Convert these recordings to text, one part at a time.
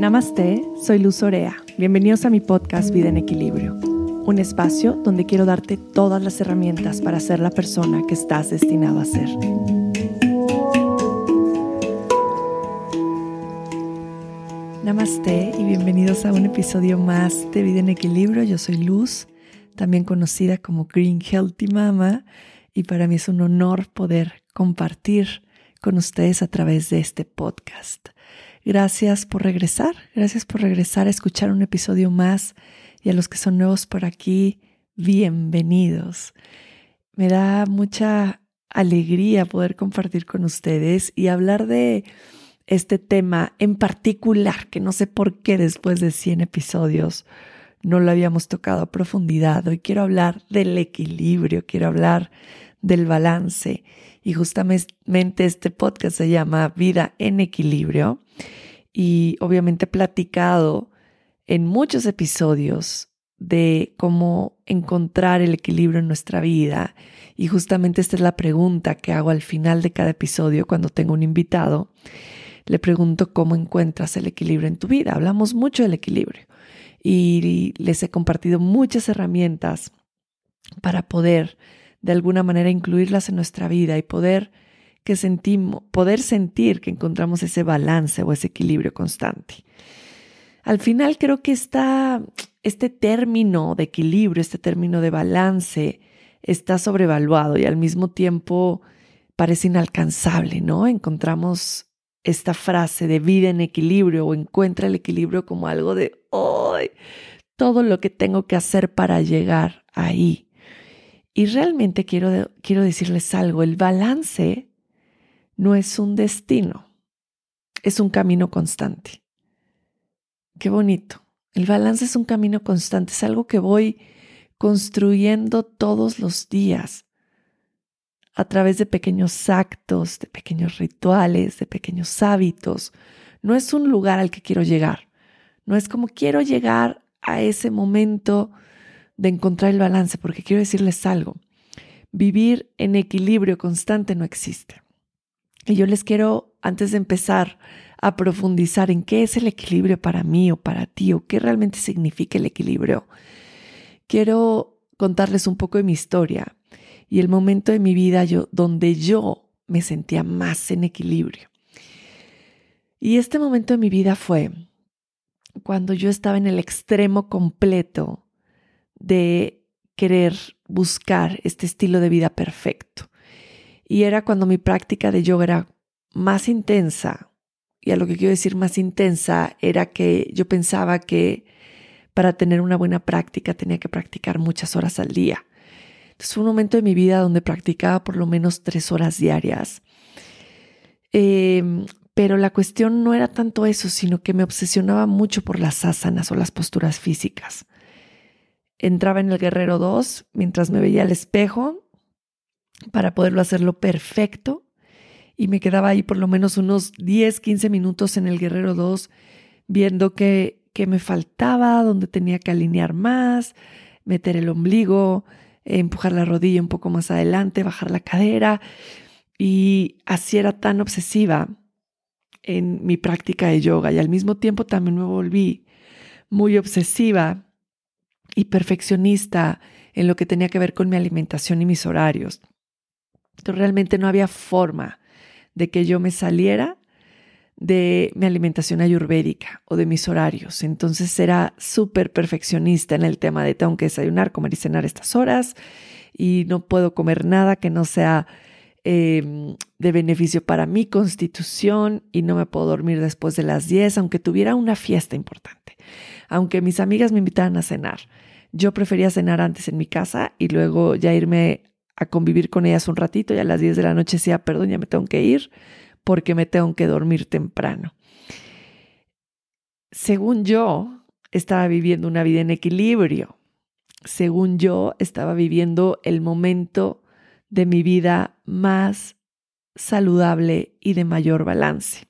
Namaste, soy Luz Orea. Bienvenidos a mi podcast Vida en Equilibrio, un espacio donde quiero darte todas las herramientas para ser la persona que estás destinado a ser. Namaste y bienvenidos a un episodio más de Vida en Equilibrio. Yo soy Luz, también conocida como Green Healthy Mama, y para mí es un honor poder compartir con ustedes a través de este podcast. Gracias por regresar, gracias por regresar a escuchar un episodio más y a los que son nuevos por aquí, bienvenidos. Me da mucha alegría poder compartir con ustedes y hablar de este tema en particular, que no sé por qué después de 100 episodios no lo habíamos tocado a profundidad. Hoy quiero hablar del equilibrio, quiero hablar del balance y justamente este podcast se llama Vida en Equilibrio y obviamente he platicado en muchos episodios de cómo encontrar el equilibrio en nuestra vida y justamente esta es la pregunta que hago al final de cada episodio cuando tengo un invitado. Le pregunto cómo encuentras el equilibrio en tu vida. Hablamos mucho del equilibrio y les he compartido muchas herramientas para poder de alguna manera incluirlas en nuestra vida y poder que sentimos, poder sentir que encontramos ese balance o ese equilibrio constante. Al final creo que está este término de equilibrio, este término de balance está sobrevaluado y al mismo tiempo parece inalcanzable, ¿no? Encontramos esta frase de vida en equilibrio o encuentra el equilibrio como algo de, hoy todo lo que tengo que hacer para llegar ahí. Y realmente quiero, quiero decirles algo, el balance no es un destino, es un camino constante. Qué bonito. El balance es un camino constante, es algo que voy construyendo todos los días a través de pequeños actos, de pequeños rituales, de pequeños hábitos. No es un lugar al que quiero llegar. No es como quiero llegar a ese momento de encontrar el balance, porque quiero decirles algo, vivir en equilibrio constante no existe. Y yo les quiero, antes de empezar a profundizar en qué es el equilibrio para mí o para ti, o qué realmente significa el equilibrio, quiero contarles un poco de mi historia y el momento de mi vida yo, donde yo me sentía más en equilibrio. Y este momento de mi vida fue cuando yo estaba en el extremo completo de querer buscar este estilo de vida perfecto. Y era cuando mi práctica de yoga era más intensa. Y a lo que quiero decir más intensa era que yo pensaba que para tener una buena práctica tenía que practicar muchas horas al día. Entonces fue un momento de mi vida donde practicaba por lo menos tres horas diarias. Em, pero la cuestión no era tanto eso, sino que me obsesionaba mucho por las asanas o las posturas físicas entraba en el Guerrero 2 mientras me veía al espejo para poderlo hacerlo perfecto y me quedaba ahí por lo menos unos 10, 15 minutos en el Guerrero 2 viendo qué, me faltaba, dónde tenía que alinear más, meter el ombligo, empujar la rodilla un poco más adelante, bajar la cadera. Y así era tan obsesiva en mi práctica de yoga y al mismo tiempo también me volví muy obsesiva y perfeccionista en lo que tenía que ver con mi alimentación y mis horarios. Entonces, realmente no había forma de que yo me saliera de mi alimentación ayurvédica o de mis horarios. Entonces era súper perfeccionista en el tema de tengo que desayunar, comer y cenar estas horas y no puedo comer nada que no sea em, de beneficio para mi constitución y no me puedo dormir después de las 10, aunque tuviera una fiesta importante, aunque mis amigas me invitaran a cenar. Yo prefería cenar antes en mi casa y luego ya irme a convivir con ellas un ratito y a las 10 de la noche decía, perdón, ya me tengo que ir porque me tengo que dormir temprano. Según yo, estaba viviendo una vida en equilibrio. Según yo, estaba viviendo el momento de mi vida más saludable y de mayor balance.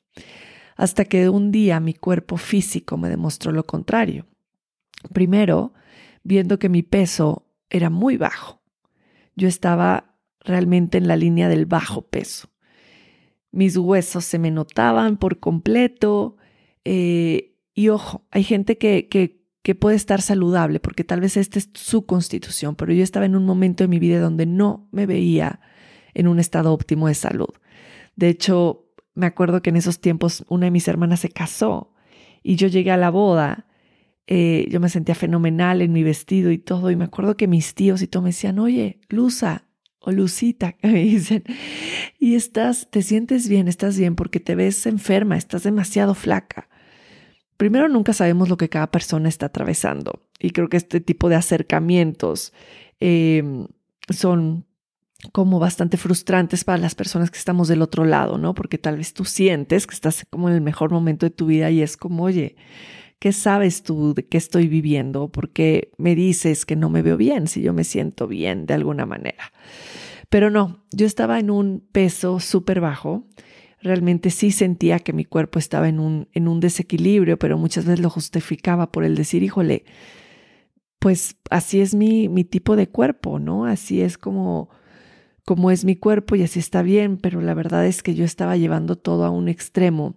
Hasta que un día mi cuerpo físico me demostró lo contrario. Primero, viendo que mi peso era muy bajo. Yo estaba realmente en la línea del bajo peso. Mis huesos se me notaban por completo eh, Y ojo, hay gente que, que, que puede estar saludable porque tal vez esta es su constitución, pero yo estaba en un momento de mi vida donde no me veía en un estado óptimo de salud. De hecho, me acuerdo que en esos tiempos una de mis hermanas se casó y yo llegué a la boda. Eh, yo me sentía fenomenal en mi vestido y todo. Y me acuerdo que mis tíos y todo me decían, oye, Luza o Lucita, me dicen, y estás, te sientes bien, estás bien porque te ves enferma, estás demasiado flaca. Primero, nunca sabemos lo que cada persona está atravesando. Y creo que este tipo de acercamientos em, son como bastante frustrantes para las personas que estamos del otro lado, ¿no? Porque tal vez tú sientes que estás como en el mejor momento de tu vida y es como, oye, ¿qué sabes tú de qué estoy viviendo? ¿Por qué me dices que no me veo bien si yo me siento bien de alguna manera? Pero no, yo estaba en un peso súper bajo. Realmente sí sentía que mi cuerpo estaba en un, en un desequilibrio, pero muchas veces lo justificaba por el decir, híjole, pues así es mi, mi tipo de cuerpo, ¿no? Así es como como es mi cuerpo y así está bien, pero la verdad es que yo estaba llevando todo a un extremo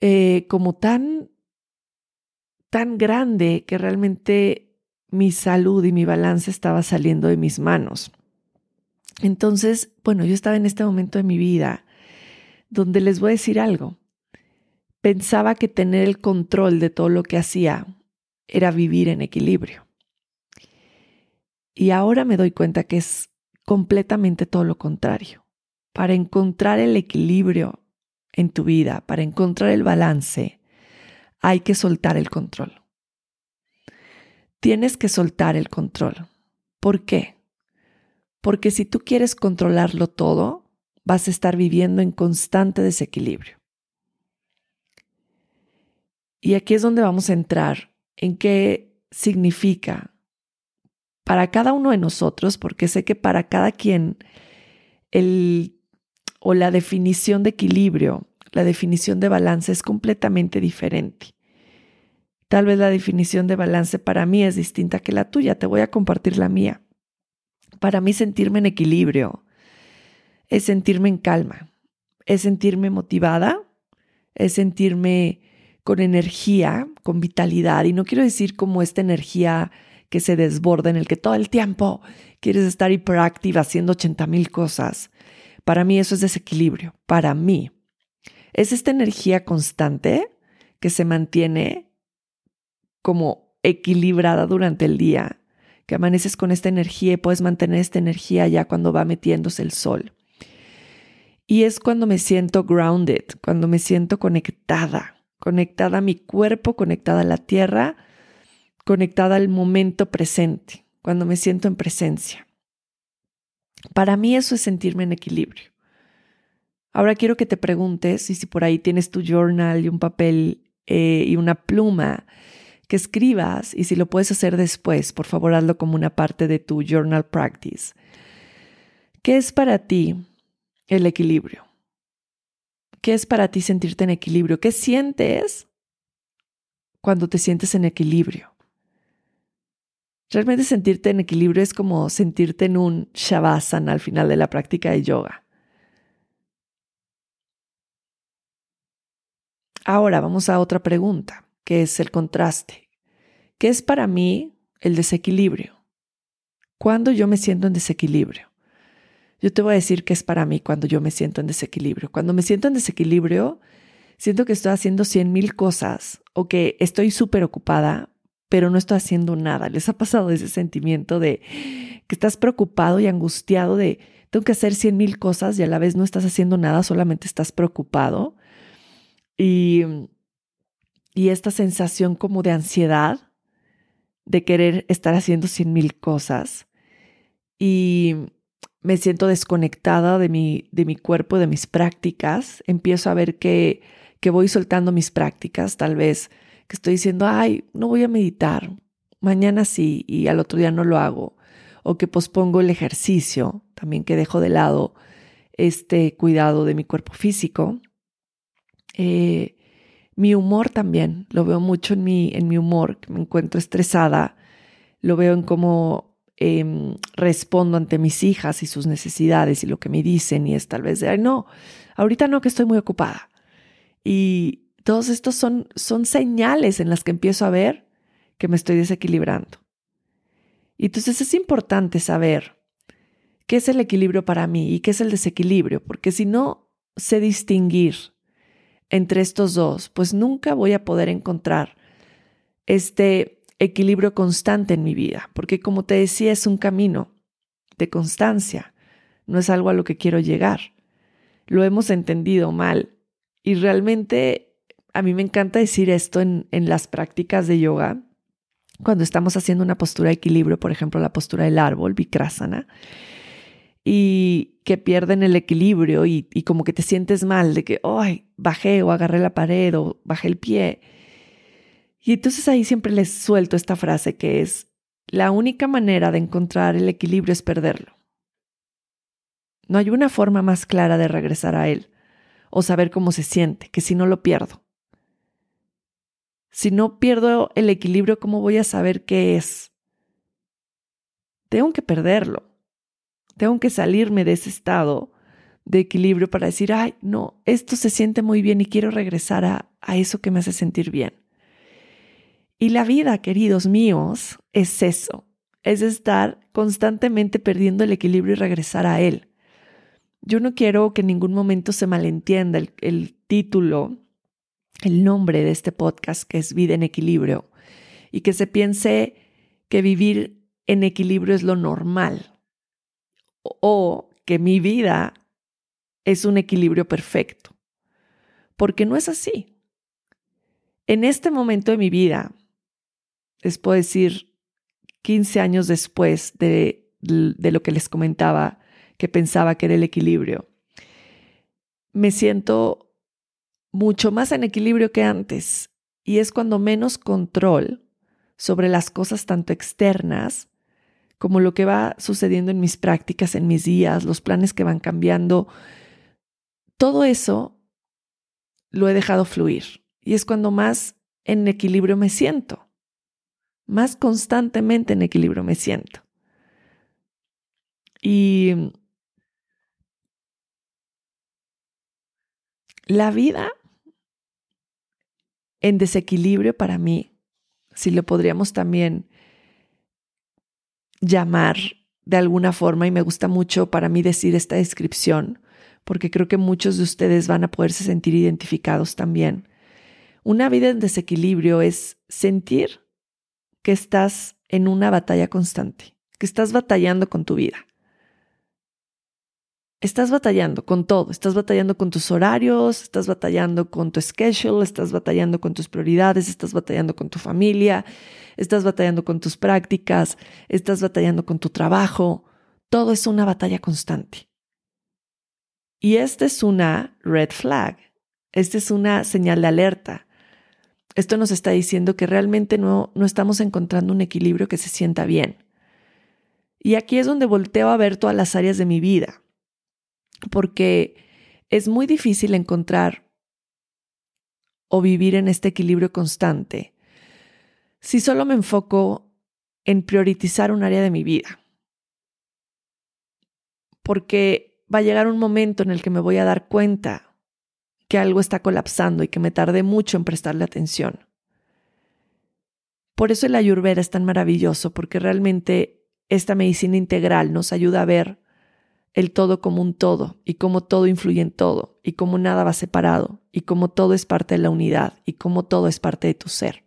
eh, como tan, tan grande que realmente mi salud y mi balance estaba saliendo de mis manos. Entonces, bueno, yo estaba en este momento de mi vida donde les voy a decir algo. Pensaba que tener el control de todo lo que hacía era vivir en equilibrio. Y ahora me doy cuenta que es completamente todo lo contrario. Para encontrar el equilibrio en tu vida, para encontrar el balance, hay que soltar el control. Tienes que soltar el control. ¿Por qué? Porque si tú quieres controlarlo todo, vas a estar viviendo en constante desequilibrio. Y aquí es donde vamos a entrar en qué significa para cada uno de nosotros, porque sé que para cada quien el o la definición de equilibrio, la definición de balance es completamente diferente. Tal vez la definición de balance para mí es distinta que la tuya. Te voy a compartir la mía. Para mí sentirme en equilibrio es sentirme en calma, es sentirme motivada, es sentirme con energía, con vitalidad. Y no quiero decir como esta energía que se desborda, en el que todo el tiempo quieres estar hiperactiva haciendo 80 mil cosas. Para mí eso es desequilibrio, para mí. Es esta energía constante que se mantiene como equilibrada durante el día, que amaneces con esta energía y puedes mantener esta energía ya cuando va metiéndose el sol. Y es cuando me siento grounded, cuando me siento conectada, conectada a mi cuerpo, conectada a la tierra, conectada al momento presente, cuando me siento en presencia. Para mí eso es sentirme en equilibrio. Ahora quiero que te preguntes, y si por ahí tienes tu journal y un papel eh, y una pluma, que escribas, y si lo puedes hacer después, por favor hazlo como una parte de tu journal practice. ¿Qué es para ti el equilibrio? ¿Qué es para ti sentirte en equilibrio? ¿Qué sientes cuando te sientes en equilibrio? Realmente sentirte en equilibrio es como sentirte en un shavasana al final de la práctica de yoga. Ahora vamos a otra pregunta, que es el contraste. ¿Qué es para mí el desequilibrio? ¿Cuándo yo me siento en desequilibrio? Yo te voy a decir qué es para mí cuando yo me siento en desequilibrio. Cuando me siento en desequilibrio, siento que estoy haciendo cien mil cosas o que estoy súper ocupada, pero no estoy haciendo nada. ¿Les ha pasado ese sentimiento de que estás preocupado y angustiado de tengo que hacer cien mil cosas y a la vez no estás haciendo nada, solamente estás preocupado? Y, y esta sensación como de ansiedad, de querer estar haciendo cien mil cosas. Y me siento desconectada de mi, de mi cuerpo, de mis prácticas. Empiezo a ver que, que voy soltando mis prácticas, tal vez que estoy diciendo, ay, no voy a meditar, mañana sí y al otro día no lo hago, o que pospongo el ejercicio, también que dejo de lado este cuidado de mi cuerpo físico. Eh, mi humor también, lo veo mucho en mi, en mi humor, que me encuentro estresada, lo veo en cómo em, respondo ante mis hijas y sus necesidades y lo que me dicen y es tal vez de, ay, no, ahorita no, que estoy muy ocupada. Y todos estos son, son señales en las que empiezo a ver que me estoy desequilibrando. Y entonces es importante saber qué es el equilibrio para mí y qué es el desequilibrio, porque si no sé distinguir entre estos dos, pues nunca voy a poder encontrar este equilibrio constante en mi vida, porque como te decía, es un camino de constancia, no es algo a lo que quiero llegar. Lo hemos entendido mal y realmente a mí me encanta decir esto en, en las prácticas de yoga, cuando estamos haciendo una postura de equilibrio, por ejemplo, la postura del árbol, Vikrasana, y que pierden el equilibrio y, como que te sientes mal de que, ay, bajé o agarré la pared o bajé el pie. Y entonces ahí siempre les suelto esta frase que es, la única manera de encontrar el equilibrio es perderlo. No hay una forma más clara de regresar a él o saber cómo se siente que si no lo pierdo. Si no pierdo el equilibrio, ¿cómo voy a saber qué es? Tengo que perderlo. Tengo que salirme de ese estado de equilibrio para decir, ay, no, esto se siente muy bien y quiero regresar a, a eso que me hace sentir bien. Y la vida, queridos míos, es eso, es estar constantemente perdiendo el equilibrio y regresar a él. Yo no quiero que en ningún momento se malentienda el, el título el nombre de este podcast, que es Vida en Equilibrio, y que se piense que vivir en equilibrio es lo normal o que mi vida es un equilibrio perfecto, porque no es así. En este momento de mi vida, les puedo decir, 15 años después de, de lo que les comentaba, que pensaba que era el equilibrio, me siento mucho más en equilibrio que antes y es cuando menos control sobre las cosas tanto externas como lo que va sucediendo en mis prácticas, en mis días, los planes que van cambiando, todo eso lo he dejado fluir y es cuando más en equilibrio me siento, más constantemente en equilibrio me siento. Y la vida en desequilibrio para mí, si lo podríamos también llamar de alguna forma, y me gusta mucho para mí decir esta descripción, porque creo que muchos de ustedes van a poderse sentir identificados también. Una vida en desequilibrio es sentir que estás en una batalla constante, que estás batallando con tu vida estás batallando con todo, estás batallando con tus horarios, estás batallando con tu schedule, estás batallando con tus prioridades, estás batallando con tu familia, estás batallando con tus prácticas, estás batallando con tu trabajo. Todo es una batalla constante. Y esta es una red flag, esta es una señal de alerta. Esto nos está diciendo que realmente no, no estamos encontrando un equilibrio que se sienta bien. Y aquí es donde volteo a ver todas las áreas de mi vida porque es muy difícil encontrar o vivir en este equilibrio constante si solo me enfoco en priorizar un área de mi vida. Porque va a llegar un momento en el que me voy a dar cuenta que algo está colapsando y que me tardé mucho en prestarle atención. Por eso el ayurveda es tan maravilloso, porque realmente esta medicina integral nos ayuda a ver el todo como un todo y cómo todo influye en todo y cómo nada va separado y cómo todo es parte de la unidad y cómo todo es parte de tu ser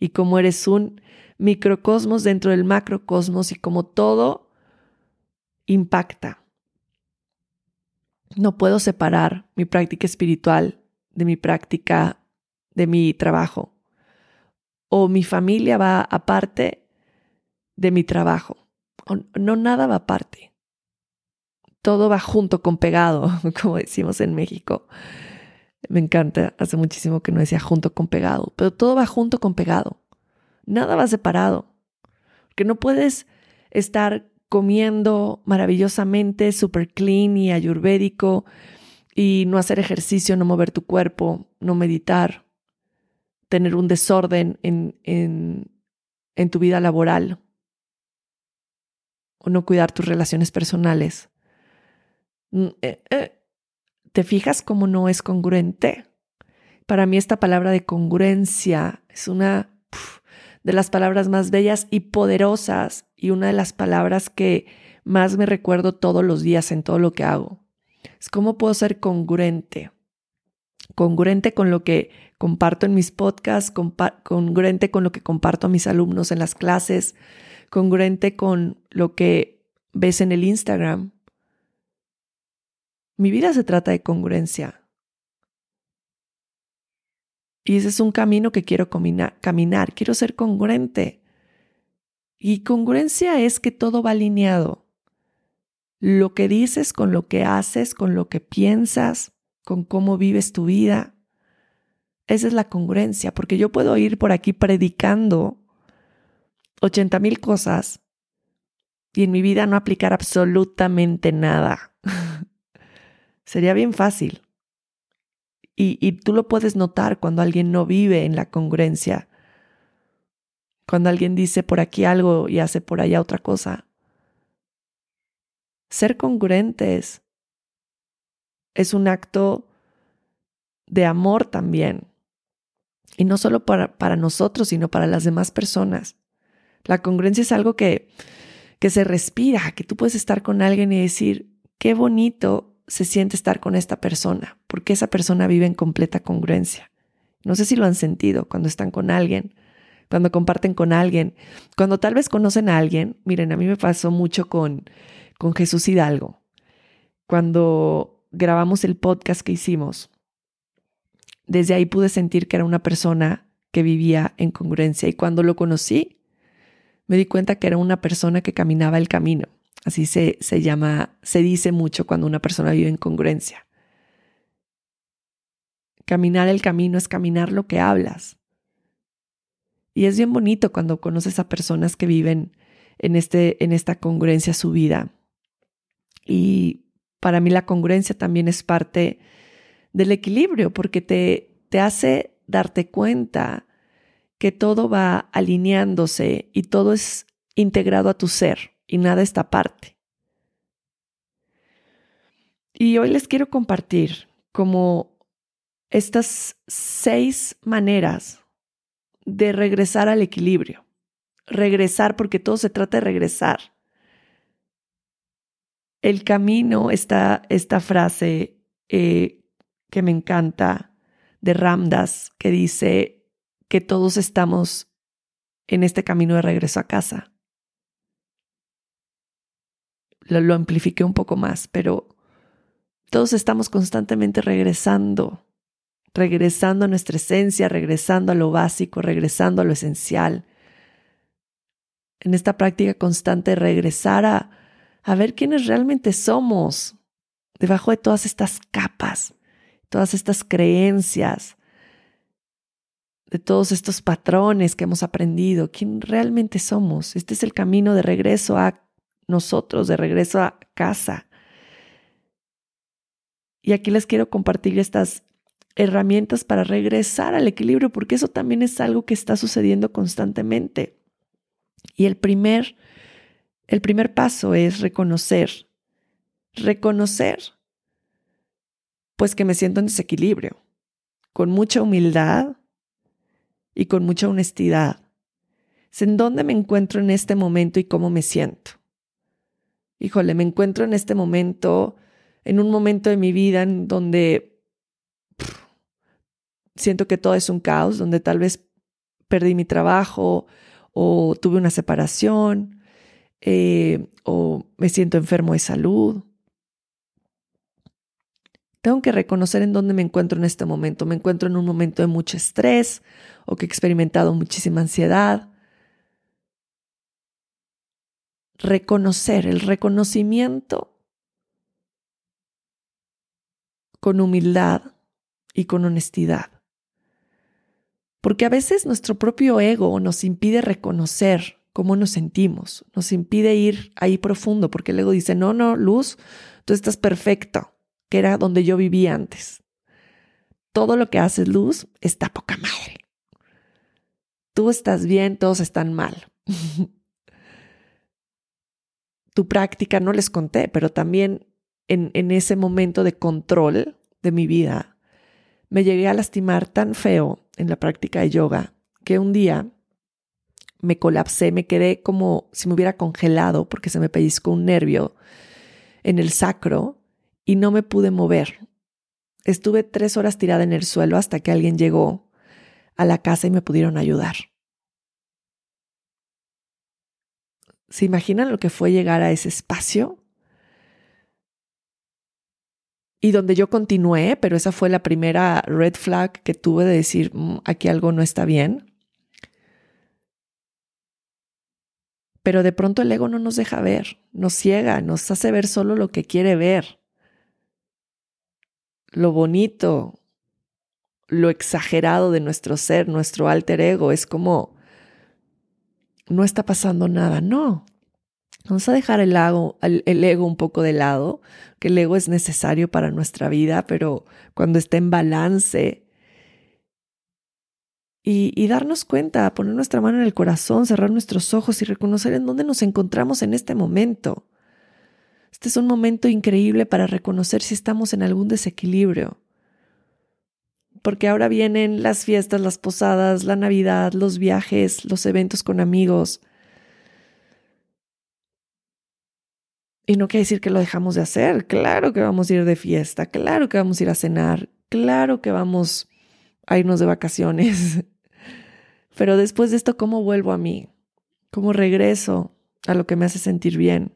y cómo eres un microcosmos dentro del macrocosmos y cómo todo impacta. No puedo separar mi práctica espiritual de mi práctica de mi trabajo o mi familia va aparte de mi trabajo. no nada va aparte todo va junto con pegado, como decimos en México. Me encanta, hace muchísimo que no decía junto con pegado, pero todo va junto con pegado. Nada va separado. Que no puedes estar comiendo maravillosamente, super clean y ayurvédico y no hacer ejercicio, no mover tu cuerpo, no meditar, tener un desorden en, en, en tu vida laboral o no cuidar tus relaciones personales ¿Te fijas cómo no es congruente? Para mí esta palabra de congruencia es una de las palabras más bellas y poderosas y una de las palabras que más me recuerdo todos los días en todo lo que hago. Es cómo puedo ser congruente. Congruente con lo que comparto en mis podcasts, congruente con lo que comparto a mis alumnos en las clases, congruente con lo que ves en el Instagram. Mi vida se trata de congruencia. Y ese es un camino que quiero caminar, quiero ser congruente. Y congruencia es que todo va alineado. Lo que dices con lo que haces, con lo que piensas, con cómo vives tu vida. Esa es la congruencia, porque yo puedo ir por aquí predicando 80 mil cosas y en mi vida no aplicar absolutamente nada. Sería bien fácil. Y, tú lo puedes notar cuando alguien no vive en la congruencia. Cuando alguien dice por aquí algo y hace por allá otra cosa. Ser congruentes es un acto de amor también. Y no solo para, para, nosotros, sino para las demás personas. La congruencia es algo que, que se respira, que tú puedes estar con alguien y decir, qué bonito se siente estar con esta persona, porque esa persona vive en completa congruencia. No sé si lo han sentido cuando están con alguien, cuando comparten con alguien, cuando tal vez conocen a alguien. Miren, a mí me pasó mucho con, con Jesús Hidalgo. Cuando grabamos el podcast que hicimos, desde ahí pude sentir que era una persona que vivía en congruencia y cuando lo conocí, me di cuenta que era una persona que caminaba el camino Así se, se llama, se dice mucho cuando una persona vive en congruencia. Caminar el camino es caminar lo que hablas. Y es bien bonito cuando conoces a personas que viven en, este, en esta congruencia su vida. Y para mí la congruencia también es parte del equilibrio porque te, te hace darte cuenta que todo va alineándose y todo es integrado a tu ser y nada esta parte. Y hoy les quiero compartir como estas seis maneras de regresar al equilibrio. Regresar porque todo se trata de regresar. El camino está esta frase eh, que me encanta de Ramdas que dice que todos estamos en este camino de regreso a casa lo, amplifiqué un poco más, pero todos estamos constantemente regresando, regresando a nuestra esencia, regresando a lo básico, regresando a lo esencial. En esta práctica constante, regresar a, a ver quiénes realmente somos debajo de todas estas capas, todas estas creencias, de todos estos patrones que hemos aprendido, quién realmente somos. Este es el camino de regreso a nosotros de regreso a casa. Y aquí les quiero compartir estas herramientas para regresar al equilibrio, porque eso también es algo que está sucediendo constantemente. Y el primer, el primer paso es reconocer, reconocer, pues que me siento en desequilibrio, con mucha humildad y con mucha honestidad. Es en dónde me encuentro en este momento y cómo me siento híjole, me encuentro en este momento, en un momento de mi vida en donde siento que todo es un caos, donde tal vez perdí mi trabajo o tuve una separación eh, o me siento enfermo de salud. Tengo que reconocer en dónde me encuentro en este momento. Me encuentro en un momento de mucho estrés o que he experimentado muchísima ansiedad reconocer, el reconocimiento con humildad y con honestidad. Porque a veces nuestro propio ego nos impide reconocer cómo nos sentimos, nos impide ir ahí profundo, porque el ego dice, no, no, Luz, tú estás perfecto, que era donde yo vivía antes. Todo lo que haces, Luz, está poca madre. Tú estás bien, todos están mal. tu práctica, no les conté, pero también en, en ese momento de control de mi vida, me llegué a lastimar tan feo en la práctica de yoga que un día me colapsé, me quedé como si me hubiera congelado porque se me pellizcó un nervio en el sacro y no me pude mover. Estuve tres horas tirada en el suelo hasta que alguien llegó a la casa y me pudieron ayudar. ¿Se imaginan lo que fue llegar a ese espacio? Y donde yo continué, pero esa fue la primera red flag que tuve de decir, mm, aquí algo no está bien. Pero de pronto el ego no nos deja ver, nos ciega, nos hace ver solo lo que quiere ver. Lo bonito, lo exagerado de nuestro ser, nuestro alter ego, es como, no está pasando nada, no. Vamos a dejar el, el, ego un poco de lado, que el ego es necesario para nuestra vida, pero cuando está en balance, y, darnos cuenta, poner nuestra mano en el corazón, cerrar nuestros ojos y reconocer en dónde nos encontramos en este momento. Este es un momento increíble para reconocer si estamos en algún desequilibrio. Porque ahora vienen las fiestas, las posadas, la Navidad, los viajes, los eventos con amigos. Y no quiere decir que lo dejamos de hacer. Claro que vamos a ir de fiesta, claro que vamos a ir a cenar, claro que vamos a irnos de vacaciones. Pero después de esto, ¿cómo vuelvo a mí? ¿Cómo regreso a lo que me hace sentir bien?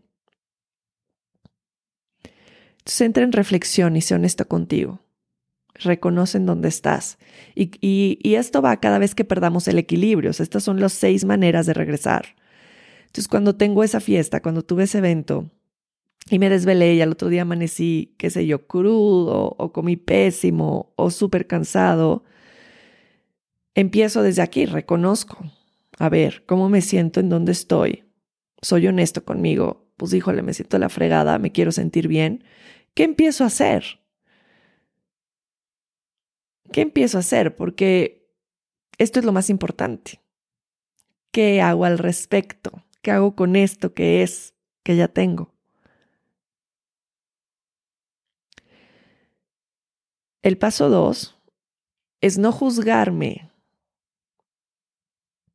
Entonces entra en reflexión y sé honesto contigo. Reconoce en dónde estás. Y, y, esto va cada vez que perdamos el equilibrio. estas son las seis maneras de regresar. Entonces, cuando tengo esa fiesta, cuando tuve ese evento y me desvelé y al otro día amanecí, qué sé yo, crudo o comí pésimo o súper cansado, Empiezo desde aquí, reconozco. A ver, ¿cómo me siento? ¿En dónde estoy? Soy honesto conmigo. Pues híjole, me siento la fregada, me quiero sentir bien. ¿Qué empiezo a hacer? ¿Qué empiezo a hacer? Porque esto es lo más importante. ¿Qué hago al respecto? ¿Qué hago con esto que es, que ya tengo? El paso dos es no juzgarme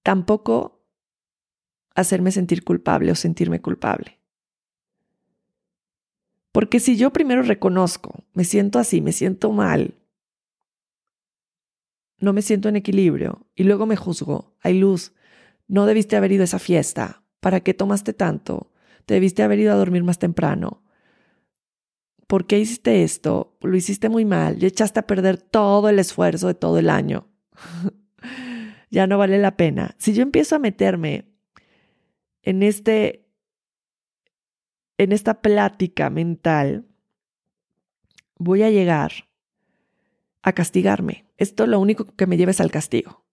tampoco hacerme sentir culpable o sentirme culpable. Porque si yo primero reconozco, me siento así, me siento mal, no me siento en equilibrio y luego me juzgo, hay luz, no debiste haber ido a esa fiesta, ¿para qué tomaste tanto? Te debiste haber ido a dormir más temprano. ¿Por qué hiciste esto? Lo hiciste muy mal y echaste a perder todo el esfuerzo de todo el año. ya no vale la pena. Si yo empiezo a meterme en este en esta plática mental, voy a llegar a castigarme. Esto lo único que me lleva es al castigo.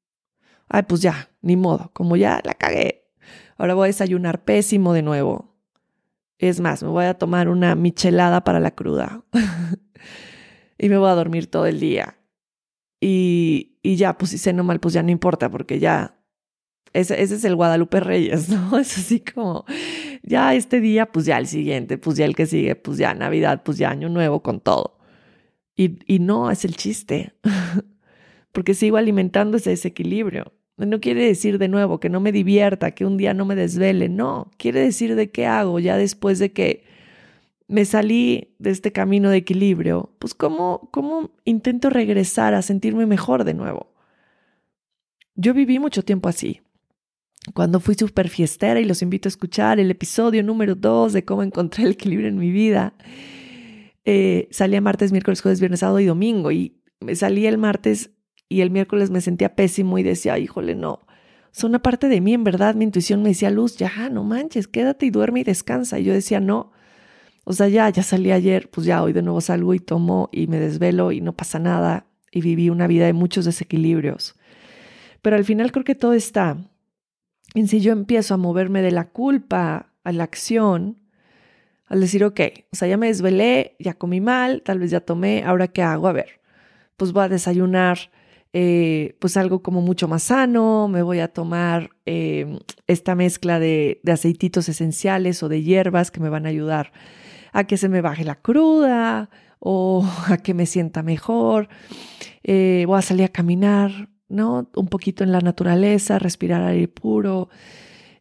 Ay, pues ya, ni modo, como ya la cagué. Ahora voy a desayunar pésimo de nuevo. Es más, me voy a tomar una michelada para la cruda. y me voy a dormir todo el día. Y, y ya, pues si ceno mal, pues ya no importa, porque ya, ese es el Guadalupe Reyes, ¿no? Es así como, ya este día, pues ya el siguiente, pues ya el que sigue, pues ya Navidad, pues ya Año Nuevo con todo. Y, no es el chiste, porque sigo alimentando ese desequilibrio. No quiere decir de nuevo que no me divierta, que un día no me desvele, no, quiere decir de qué hago ya después de que me salí de este camino de equilibrio, pues ¿cómo, cómo intento regresar a sentirme mejor de nuevo? Yo viví mucho tiempo así. Cuando fui súper fiestera y los invito a escuchar el episodio número 2 de cómo encontré el equilibrio en mi vida, eh, salía martes, miércoles, jueves, viernes, sábado y domingo. Y salí el martes y el miércoles me sentía pésimo y decía, híjole, no. son una parte de mí, en verdad, mi intuición me decía, Luz, ya, no manches, quédate y duerme y descansa. Y yo decía, no, o sea, ya, ya salí ayer, pues ya hoy de nuevo salgo y tomo y me desvelo y no pasa nada y viví una vida de muchos desequilibrios. Pero al final creo que todo está en si yo empiezo a moverme de la culpa a la acción, al decir, ok, o sea, ya me desvelé, ya comí mal, tal vez ya tomé, ahora qué hago? A ver, pues voy a desayunar eh, pues algo como mucho más sano, me voy a tomar eh, esta mezcla de, de aceititos esenciales o de hierbas que me van a ayudar a que se me baje la cruda o a que me sienta mejor. eh, voy a salir a caminar, ¿no? Un poquito en la naturaleza, respirar aire puro.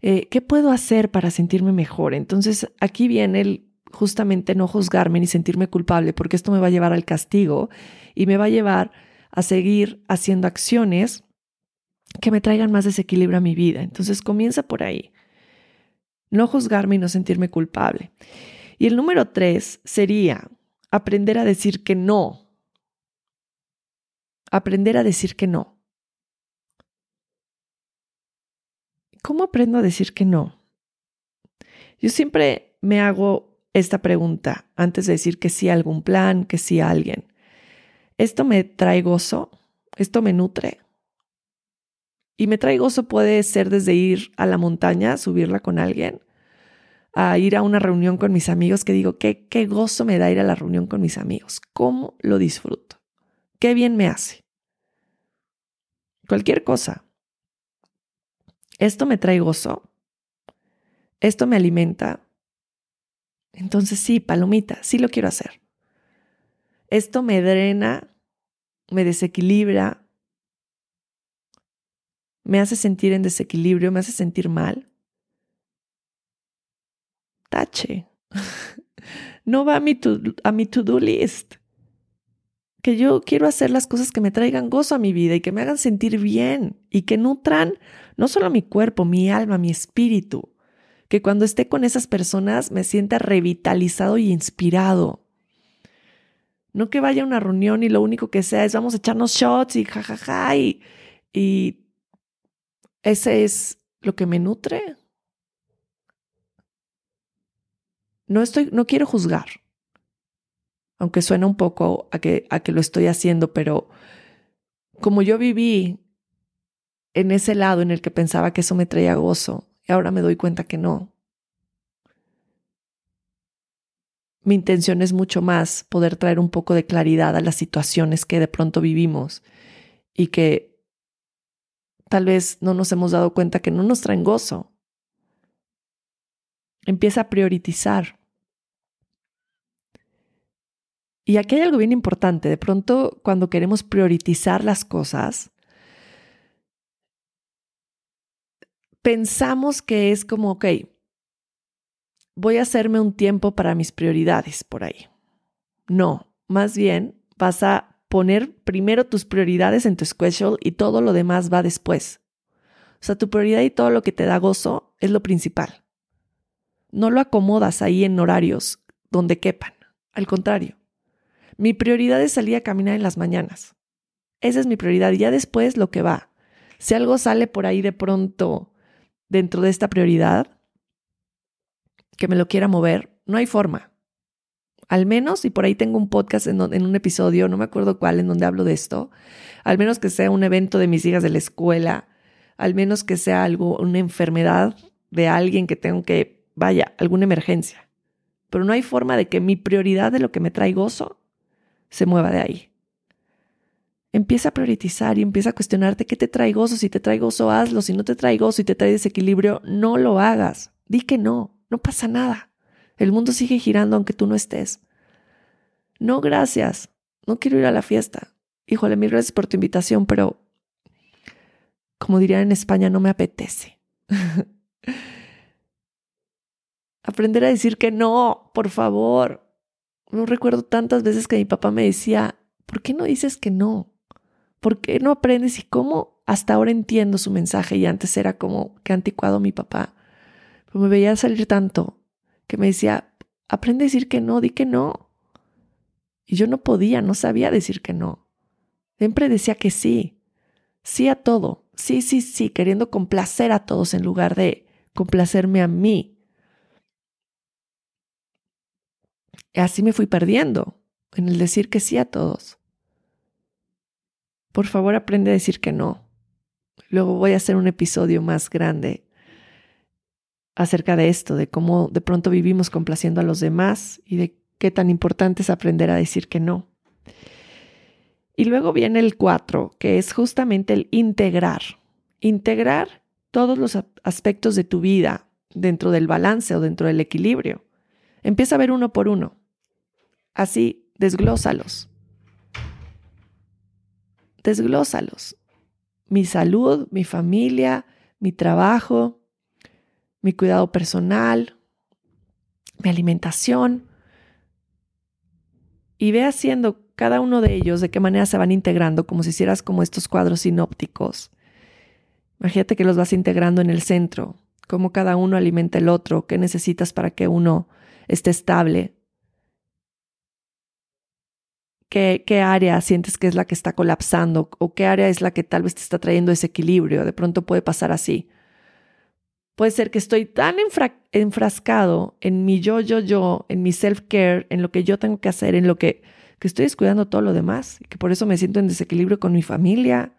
Eh, ¿Qué puedo hacer para sentirme mejor? Entonces aquí viene el justamente no juzgarme ni sentirme culpable, porque esto me va a llevar al castigo y me va a llevar a seguir haciendo acciones que me traigan más desequilibrio a mi vida. Entonces comienza por ahí. No juzgarme y no sentirme culpable. Y el número tres sería aprender a decir que no. Aprender a decir que no. ¿Cómo aprendo a decir que no? Yo siempre me hago esta pregunta antes de decir que sí a algún plan, que sí a alguien. ¿Esto me trae gozo? ¿Esto me nutre? Y me trae gozo puede ser desde ir a la montaña, subirla con alguien, a ir a una reunión con mis amigos, que digo, qué, qué gozo me da ir a la reunión con mis amigos, cómo lo disfruto, qué bien me hace. Cualquier cosa. Esto me trae gozo, esto me alimenta. Entonces sí, palomita, sí lo quiero hacer. Esto me drena, me desequilibra, me hace sentir en desequilibrio, me hace sentir mal, tache. No va a mi to-do list. Que yo quiero hacer las cosas que me traigan gozo a mi vida y que me hagan sentir bien y que nutran no solo mi cuerpo, mi alma, mi espíritu. Que cuando esté con esas personas me sienta revitalizado y inspirado. No que vaya a una reunión y lo único que sea es vamos a echarnos shots y jajaja y, y ese es lo que me nutre. No estoy, no quiero juzgar, aunque suena un poco a que, a que lo estoy haciendo, pero como yo viví en ese lado en el que pensaba que eso me traía gozo, y ahora me doy cuenta que no. Mi intención es mucho más poder traer un poco de claridad a las situaciones que de pronto vivimos y que tal vez no nos hemos dado cuenta que no nos traen gozo. Empieza a priorizar. Y aquí hay algo bien importante. De pronto, cuando queremos priorizar las cosas, pensamos que es como, ok, voy a hacerme un tiempo para mis prioridades por ahí. No, más bien vas a poner primero tus prioridades en tu schedule y todo lo demás va después. O sea, tu prioridad y todo lo que te da gozo es lo principal. No lo acomodas ahí en horarios donde quepan. Al contrario, mi prioridad es salir a caminar en las mañanas. Esa es mi prioridad y ya después lo que va. Si algo sale por ahí de pronto dentro de esta prioridad, que me lo quiera mover, no hay forma. Al menos, y por ahí tengo un podcast en, un episodio, no me acuerdo cuál, en donde hablo de esto, al menos que sea un evento de mis hijas de la escuela, al menos que sea algo, una enfermedad de alguien que tengo que, vaya, alguna emergencia. Pero no hay forma de que mi prioridad de lo que me trae gozo se mueva de ahí. Empieza a priorizar y empieza a cuestionarte qué te trae gozo. Si te trae gozo, hazlo. Si no te trae gozo y te trae desequilibrio, no lo hagas. Di que no, no pasa nada. El mundo sigue girando aunque tú no estés. No, gracias. No quiero ir a la fiesta. Híjole, mil gracias por tu invitación, pero como dirían en España, no me apetece. Aprender a decir que no, por favor. No recuerdo tantas veces que mi papá me decía, ¿por qué no dices que no? ¿Por qué no aprendes? Y cómo hasta ahora entiendo su mensaje y antes era como que anticuado mi papá. Pero me veía salir tanto que me decía, aprende a decir que no, di que no. Y yo no podía, no sabía decir que no. Siempre decía que sí, sí a todo, sí, sí, sí, queriendo complacer a todos en lugar de complacerme a mí. Y así me fui perdiendo en el decir que sí a todos. Por favor, aprende a decir que no. Luego voy a hacer un episodio más grande acerca de esto, de cómo de pronto vivimos complaciendo a los demás y de qué tan importante es aprender a decir que no. Y luego viene el cuatro, que es justamente el integrar. Integrar todos los aspectos de tu vida dentro del balance o dentro del equilibrio. Empieza a ver uno por uno. Así, desglósalos. desglósalos. Mi salud, mi familia, mi trabajo, mi cuidado personal, mi alimentación. Y ve haciendo cada uno de ellos de qué manera se van integrando, como si hicieras como estos cuadros sinópticos. Imagínate que los vas integrando en el centro, cómo cada uno alimenta el otro, qué necesitas para que uno esté estable, qué, área sientes que es la que está colapsando o qué área es la que tal vez te está trayendo ese equilibrio. De pronto puede pasar así. Puede ser que estoy tan enfrascado en mi yo, yo, yo, en mi self-care, en lo que yo tengo que hacer, en lo que, que estoy descuidando todo lo demás, que por eso me siento en desequilibrio con mi familia,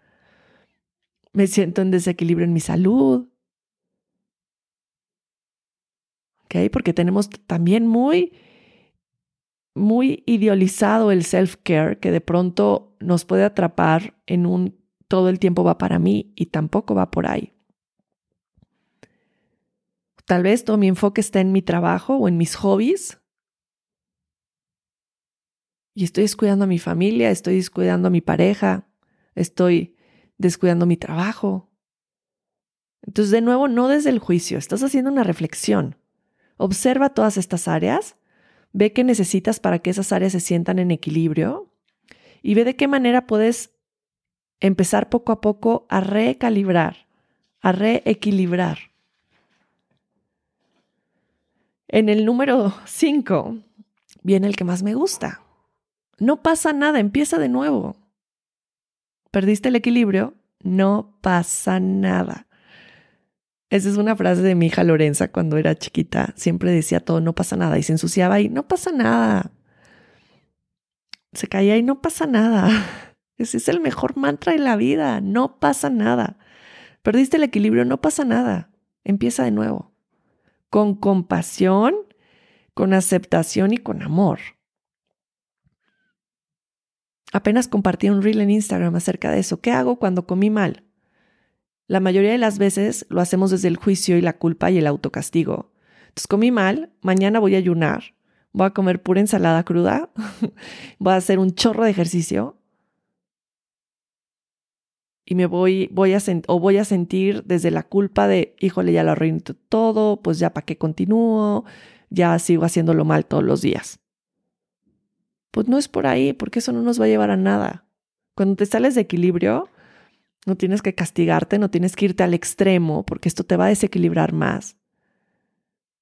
me siento en desequilibrio en mi salud. ¿Ok? Porque tenemos también muy, muy idealizado el self-care que de pronto nos puede atrapar en un todo el tiempo va para mí y tampoco va por ahí. Tal vez todo mi enfoque está en mi trabajo o en mis hobbies. Y estoy descuidando a mi familia, estoy descuidando a mi pareja, estoy descuidando mi trabajo. Entonces, de nuevo, no desde el juicio, estás haciendo una reflexión. Observa todas estas áreas, ve qué necesitas para que esas áreas se sientan en equilibrio y ve de qué manera puedes empezar poco a poco a recalibrar, a reequilibrar. En el número 5 viene el que más me gusta. No pasa nada, empieza de nuevo. Perdiste el equilibrio, no pasa nada. Esa es una frase de mi hija Lorenza cuando era chiquita. Siempre decía todo, no pasa nada. Y se ensuciaba y no pasa nada. Se caía y no pasa nada. Ese es el mejor mantra de la vida. No pasa nada. Perdiste el equilibrio, no pasa nada. Empieza de nuevo con compasión, con aceptación y con amor. Apenas compartí un reel en Instagram acerca de eso. ¿Qué hago cuando comí mal? La mayoría de las veces lo hacemos desde el juicio y la culpa y el autocastigo. Entonces comí mal, mañana voy a ayunar, voy a comer pura ensalada cruda, voy a hacer un chorro de ejercicio y me voy, voy a o voy a sentir desde la culpa de, híjole, ya lo arruiné todo, pues ya para qué continúo, ya sigo haciéndolo mal todos los días. Pues no es por ahí, porque eso no nos va a llevar a nada. Cuando te sales de equilibrio, no tienes que castigarte, no tienes que irte al extremo, porque esto te va a desequilibrar más.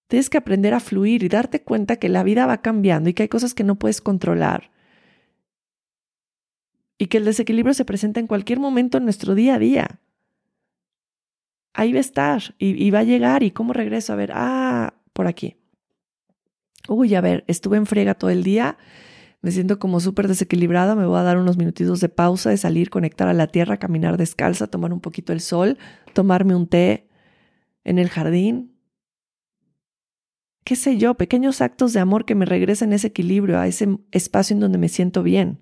Tienes que aprender a fluir y darte cuenta que la vida va cambiando y que hay cosas que no puedes controlar y que el desequilibrio se presenta en cualquier momento en nuestro día a día. Ahí va a estar y, va a llegar y cómo regreso a ver, ah, por aquí. Uy, a ver, estuve en frega todo el día, me siento como súper desequilibrada, me voy a dar unos minutitos de pausa, de salir, conectar a la tierra, caminar descalza, tomar un poquito el sol, tomarme un té en el jardín. Qué sé yo, pequeños actos de amor que me regresen ese equilibrio, a ese espacio en donde me siento bien.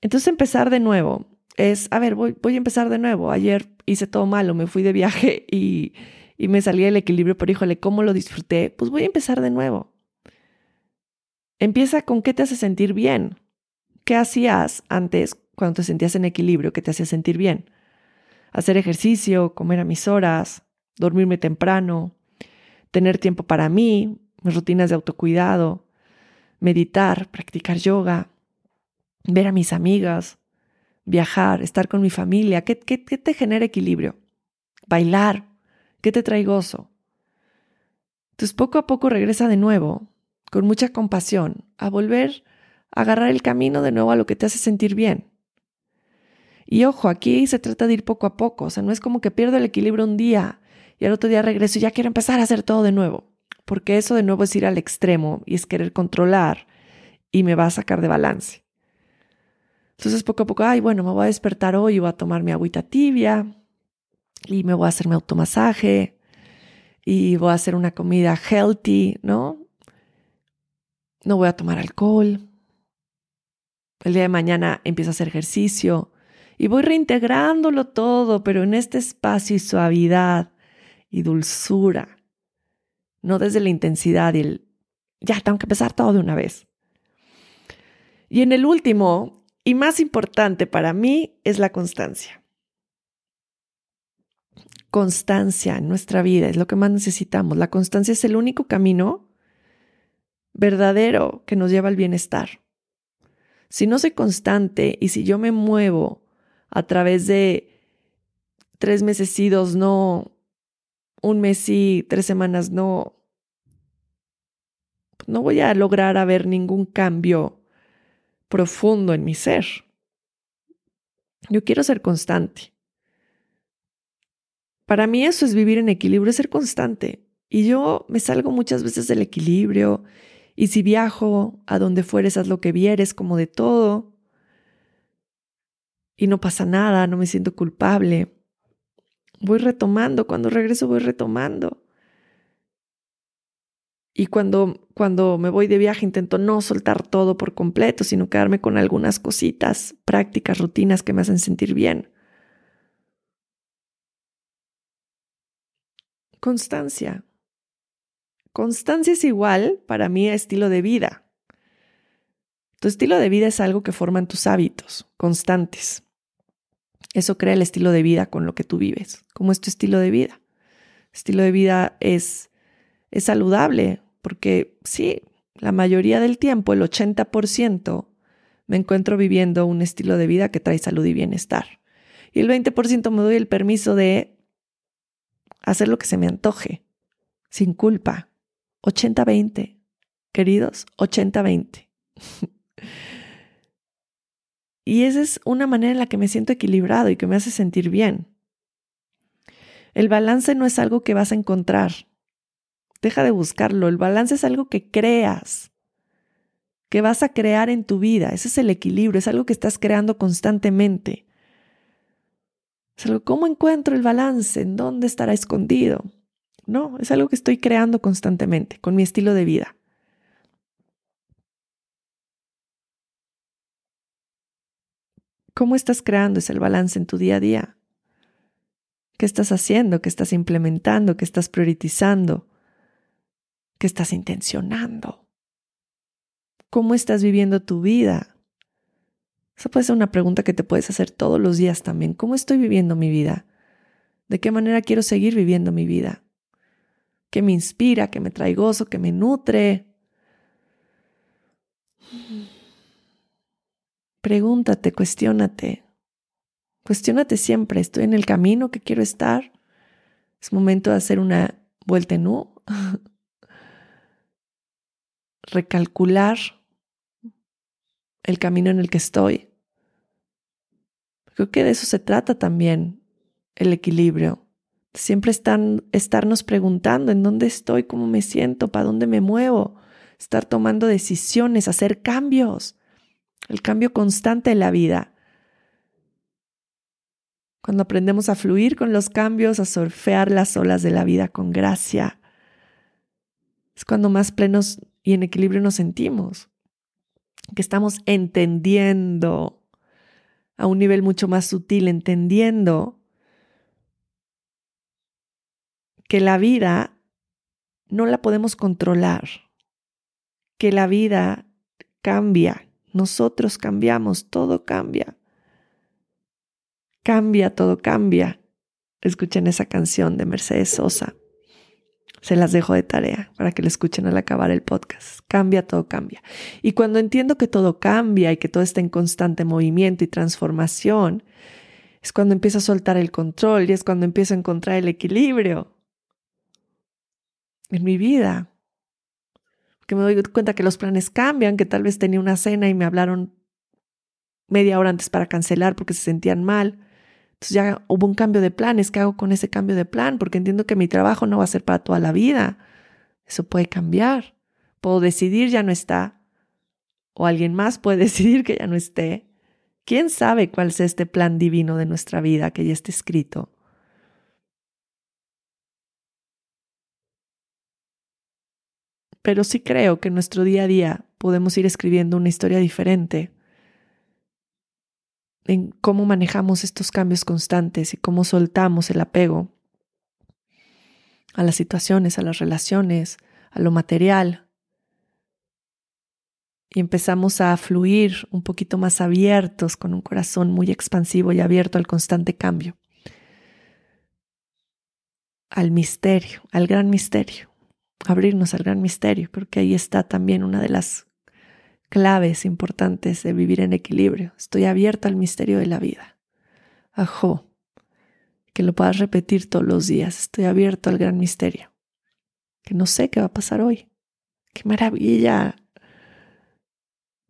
Entonces empezar de nuevo es, a ver, voy, voy a empezar de nuevo. Ayer hice todo malo, me fui de viaje y, y me salí del equilibrio, pero híjole, ¿cómo lo disfruté? Pues voy a empezar de nuevo. Empieza con qué te hace sentir bien. ¿Qué hacías antes cuando te sentías en equilibrio que te hacía sentir bien? Hacer ejercicio, comer a mis horas, dormirme temprano, tener tiempo para mí, mis rutinas de autocuidado, meditar, practicar yoga, ver a mis amigas, viajar, estar con mi familia. ¿Qué, qué, te genera equilibrio? Bailar. ¿Qué te trae gozo? Entonces poco a poco regresa de nuevo, con mucha compasión, a volver a agarrar el camino de nuevo a lo que te hace sentir bien. Y ojo, aquí se trata de ir poco a poco, o sea, no es como que pierdo el equilibrio un día y al otro día regreso y ya quiero empezar a hacer todo de nuevo, porque eso de nuevo es ir al extremo y es querer controlar y me va a sacar de balance. Entonces poco a poco, ay, bueno, me voy a despertar hoy voy a tomar mi agüita tibia y me voy a hacer mi automasaje y voy a hacer una comida healthy, ¿no? No voy a tomar alcohol. El día de mañana empiezo a hacer ejercicio y voy reintegrándolo todo, pero en este espacio y suavidad y dulzura, no desde la intensidad y el, ya, tengo que empezar todo de una vez. Y en el último, y más importante para mí es la constancia. Constancia en nuestra vida es lo que más necesitamos. La constancia es el único camino verdadero que nos lleva al bienestar. Si no soy constante y si yo me muevo a través de tres meses y dos no, un mes y tres semanas no, no voy a lograr haber ningún cambio profundo en mi ser. Yo quiero ser constante. Para mí eso es vivir en equilibrio, es ser constante. Y yo me salgo muchas veces del equilibrio. Y si viajo a donde fueres, haz lo que vieres, como de todo. Y no pasa nada, no me siento culpable. Voy retomando, cuando regreso voy retomando. Y cuando, cuando me voy de viaje intento no soltar todo por completo, sino quedarme con algunas cositas, prácticas, rutinas que me hacen sentir bien. Constancia. Constancia es igual para mí a estilo de vida. Tu estilo de vida es algo que forman tus hábitos constantes. Eso crea el estilo de vida con lo que tú vives. ¿Cómo es tu estilo de vida? Estilo de vida es es saludable, porque sí, la mayoría del tiempo, el 80%, me encuentro viviendo un estilo de vida que trae salud y bienestar. Y el 20% me doy el permiso de hacer lo que se me antoje, sin culpa. 80-20, queridos, 80-20. y esa es una manera en la que me siento equilibrado y que me hace sentir bien. El balance no es algo que vas a encontrar, Deja de buscarlo. El balance es algo que creas, que vas a crear en tu vida. Ese es el equilibrio, es algo que estás creando constantemente. ¿cómo encuentro el balance? ¿En dónde estará escondido? No, es algo que estoy creando constantemente con mi estilo de vida. ¿Cómo estás creando ese balance en tu día a día? ¿Qué estás haciendo? ¿Qué estás implementando? ¿Qué estás priorizando? ¿Qué estás intencionando? ¿Cómo estás viviendo tu vida? Esa puede ser una pregunta que te puedes hacer todos los días también. ¿Cómo estoy viviendo mi vida? ¿De qué manera quiero seguir viviendo mi vida? ¿Qué me inspira? ¿Qué me trae gozo? ¿Qué me nutre? Pregúntate, cuestiónate. Cuestiónate siempre. ¿Estoy en el camino que quiero estar? ¿Es momento de hacer una vuelta en U? recalcular el camino en el que estoy. Creo que de eso se trata también el equilibrio. Siempre están, estarnos preguntando en dónde estoy, cómo me siento, para dónde me muevo, estar tomando decisiones, hacer cambios, el cambio constante de la vida. Cuando aprendemos a fluir con los cambios, a surfear las olas de la vida con gracia, es cuando más plenos y en equilibrio nos sentimos, que estamos entendiendo a un nivel mucho más sutil, entendiendo que la vida no la podemos controlar, que la vida cambia, nosotros cambiamos, todo cambia. Cambia, todo cambia. Escuchen esa canción de Mercedes Sosa. Se las dejo de tarea para que lo escuchen al acabar el podcast. Cambia, todo cambia. Y cuando entiendo que todo cambia y que todo está en constante movimiento y transformación, es cuando empiezo a soltar el control y es cuando empiezo a encontrar el equilibrio en mi vida. Que me doy cuenta que los planes cambian, que tal vez tenía una cena y me hablaron media hora antes para cancelar porque se sentían mal entonces ya hubo un cambio de planes. ¿Qué hago con ese cambio de plan? Porque entiendo que mi trabajo no va a ser para toda la vida. Eso puede cambiar. Puedo decidir ya no está. O alguien más puede decidir que ya no esté. ¿Quién sabe cuál es este plan divino de nuestra vida que ya está escrito? Pero sí creo que en nuestro día a día podemos ir escribiendo una historia diferente en cómo manejamos estos cambios constantes y cómo soltamos el apego a las situaciones, a las relaciones, a lo material. y empezamos a fluir un poquito más abiertos, con un corazón muy expansivo y abierto al constante cambio, al misterio, al gran misterio, abrirnos al gran misterio. Creo que ahí está también una de las claves importantes de vivir en equilibrio. Estoy abierta al misterio de la vida. Ajo, que lo puedas repetir todos los días. Estoy abierto al gran misterio. Que no sé qué va a pasar hoy. Qué maravilla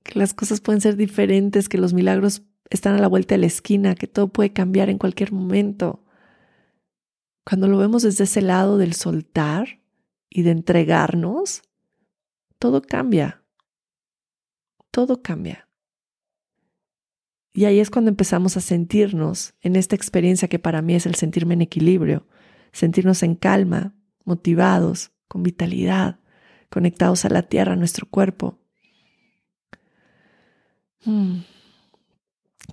que las cosas pueden ser diferentes, que los milagros están a la vuelta de la esquina, que todo puede cambiar en cualquier momento. Cuando lo vemos desde ese lado del soltar y de entregarnos, todo cambia. Todo cambia. Y ahí es cuando empezamos a sentirnos en esta experiencia que para mí es el sentirme en equilibrio, sentirnos en calma, motivados, con vitalidad, conectados a la tierra, a nuestro cuerpo. Mm.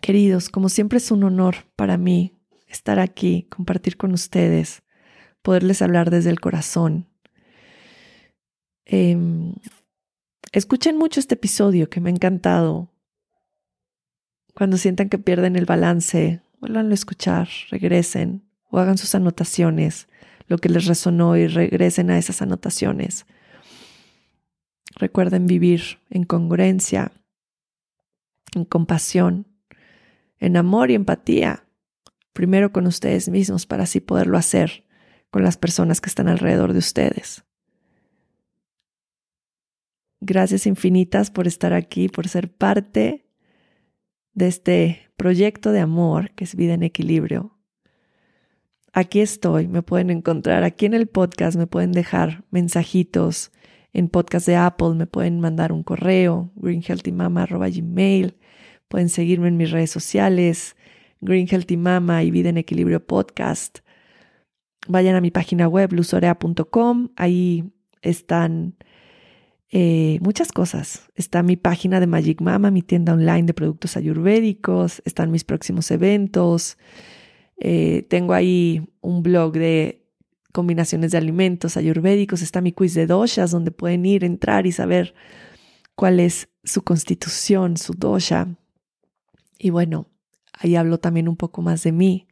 Queridos, como siempre es un honor para mí estar aquí, compartir con ustedes, poderles hablar desde el corazón. Em, escuchen mucho este episodio que me ha encantado. Cuando sientan que pierden el balance, vuelvan a escuchar, regresen o hagan sus anotaciones, lo que les resonó y regresen a esas anotaciones. Recuerden vivir en congruencia, en compasión, en amor y empatía, primero con ustedes mismos para así poderlo hacer con las personas que están alrededor de ustedes. Gracias infinitas por estar aquí, por ser parte de este proyecto de amor que es Vida en Equilibrio. Aquí estoy, me pueden encontrar aquí en el podcast, me pueden dejar mensajitos en podcast de Apple, me pueden mandar un correo, greenhealthymama.gmail, pueden seguirme en mis redes sociales, Green Healthy Mama y Vida en Equilibrio Podcast. Vayan a mi página web, luzorea.com, ahí están eh, muchas cosas. Está mi página de Magic Mama, mi tienda online de productos ayurvédicos, están mis próximos eventos. Eh, tengo ahí un blog de combinaciones de alimentos ayurvédicos, está mi quiz de doshas donde pueden ir, entrar y saber cuál es su constitución, su dosha. Y bueno, ahí hablo también un poco más de mí.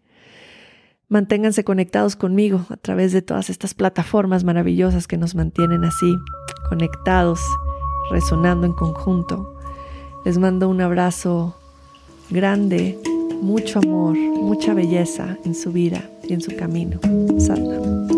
Manténganse conectados conmigo a través de todas estas plataformas maravillosas que nos mantienen así, conectados, resonando en conjunto. Les mando un abrazo grande, mucho amor, mucha belleza en su vida y en su camino. Sadhana.